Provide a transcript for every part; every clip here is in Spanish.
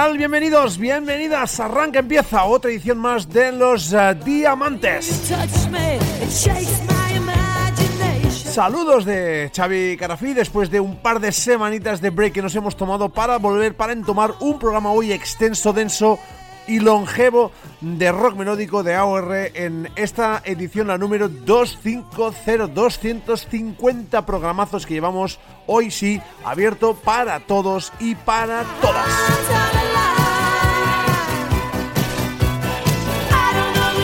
Bienvenidos, bienvenidas. Arranca, empieza otra edición más de los uh, Diamantes. Saludos de Xavi Carafí después de un par de semanitas de break que nos hemos tomado para volver para entomar un programa hoy extenso, denso y longevo de rock melódico de AOR en esta edición, la número 250, 250 programazos que llevamos hoy sí abierto para todos y para todas.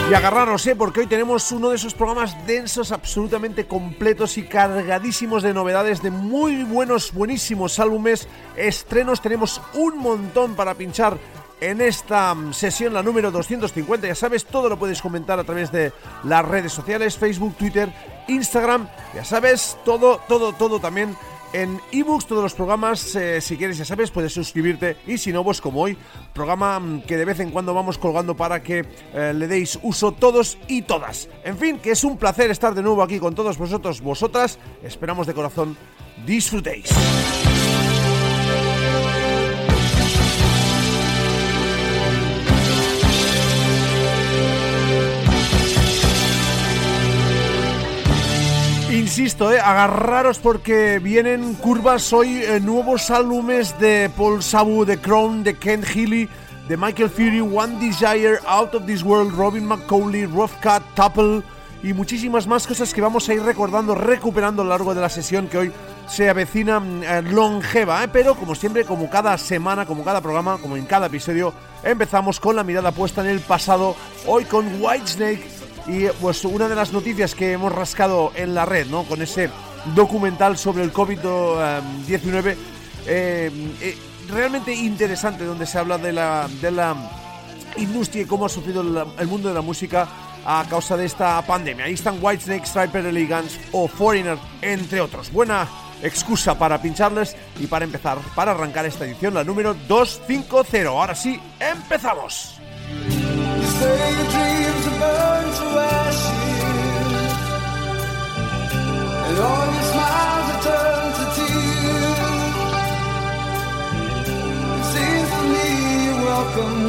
Y agarraros, ¿eh? porque hoy tenemos uno de esos programas densos, absolutamente completos y cargadísimos de novedades, de muy buenos, buenísimos álbumes, estrenos. Tenemos un montón para pinchar en esta sesión, la número 250. Ya sabes, todo lo puedes comentar a través de las redes sociales, Facebook, Twitter, Instagram. Ya sabes, todo, todo, todo también en ebooks todos los programas. Eh, si quieres, ya sabes, puedes suscribirte. Y si no, pues como hoy, programa mm, que de vez en cuando vamos colgando para que eh, le deis uso todos y todas. En fin, que es un placer estar de nuevo aquí con todos vosotros, vosotras. Esperamos de corazón disfrutéis. Insisto, eh, agarraros porque vienen curvas hoy eh, nuevos álbumes de Paul Sabu, de Crown, de Ken Healy, de Michael Fury, One Desire, Out of This World, Robin McCauley, Rough Cut, Tupple y muchísimas más cosas que vamos a ir recordando, recuperando a lo largo de la sesión que hoy se avecina mm, eh, longeva, eh, pero como siempre, como cada semana, como cada programa, como en cada episodio, empezamos con la mirada puesta en el pasado, hoy con Whitesnake y pues una de las noticias que hemos rascado en la red, ¿no? Con ese documental sobre el COVID-19, eh, eh, realmente interesante, donde se habla de la, de la industria y cómo ha sufrido el, mundo de la música a causa de esta pandemia. Ahí están Whitesnake, Striper Elegance o Foreigner, entre otros. Buena excusa para pincharles y para empezar, para arrancar esta edición, la número 250. Ahora sí, empezamos.